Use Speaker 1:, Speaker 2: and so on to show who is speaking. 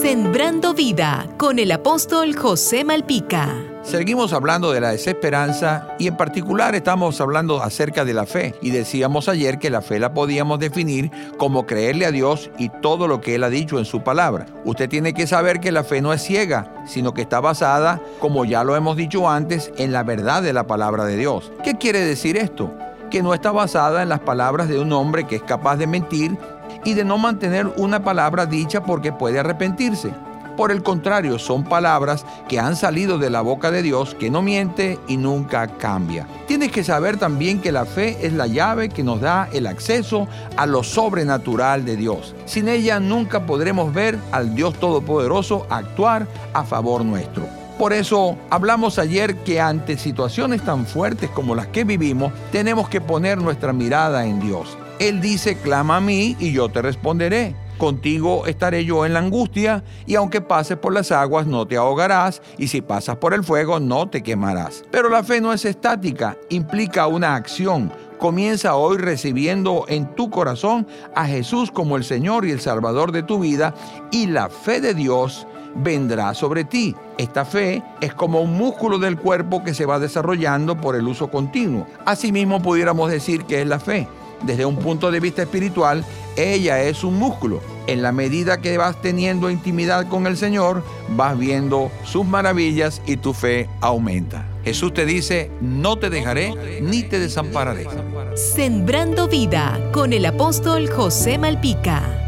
Speaker 1: Sembrando vida con el apóstol José Malpica.
Speaker 2: Seguimos hablando de la desesperanza y en particular estamos hablando acerca de la fe y decíamos ayer que la fe la podíamos definir como creerle a Dios y todo lo que Él ha dicho en su palabra. Usted tiene que saber que la fe no es ciega, sino que está basada, como ya lo hemos dicho antes, en la verdad de la palabra de Dios. ¿Qué quiere decir esto? Que no está basada en las palabras de un hombre que es capaz de mentir y de no mantener una palabra dicha porque puede arrepentirse. Por el contrario, son palabras que han salido de la boca de Dios que no miente y nunca cambia. Tienes que saber también que la fe es la llave que nos da el acceso a lo sobrenatural de Dios. Sin ella nunca podremos ver al Dios Todopoderoso actuar a favor nuestro. Por eso hablamos ayer que ante situaciones tan fuertes como las que vivimos, tenemos que poner nuestra mirada en Dios. Él dice, clama a mí y yo te responderé. Contigo estaré yo en la angustia, y aunque pases por las aguas no te ahogarás, y si pasas por el fuego no te quemarás. Pero la fe no es estática, implica una acción. Comienza hoy recibiendo en tu corazón a Jesús como el Señor y el Salvador de tu vida, y la fe de Dios vendrá sobre ti. Esta fe es como un músculo del cuerpo que se va desarrollando por el uso continuo. Asimismo pudiéramos decir que es la fe desde un punto de vista espiritual, ella es un músculo. En la medida que vas teniendo intimidad con el Señor, vas viendo sus maravillas y tu fe aumenta. Jesús te dice, no te dejaré ni te desampararé.
Speaker 1: Sembrando vida con el apóstol José Malpica.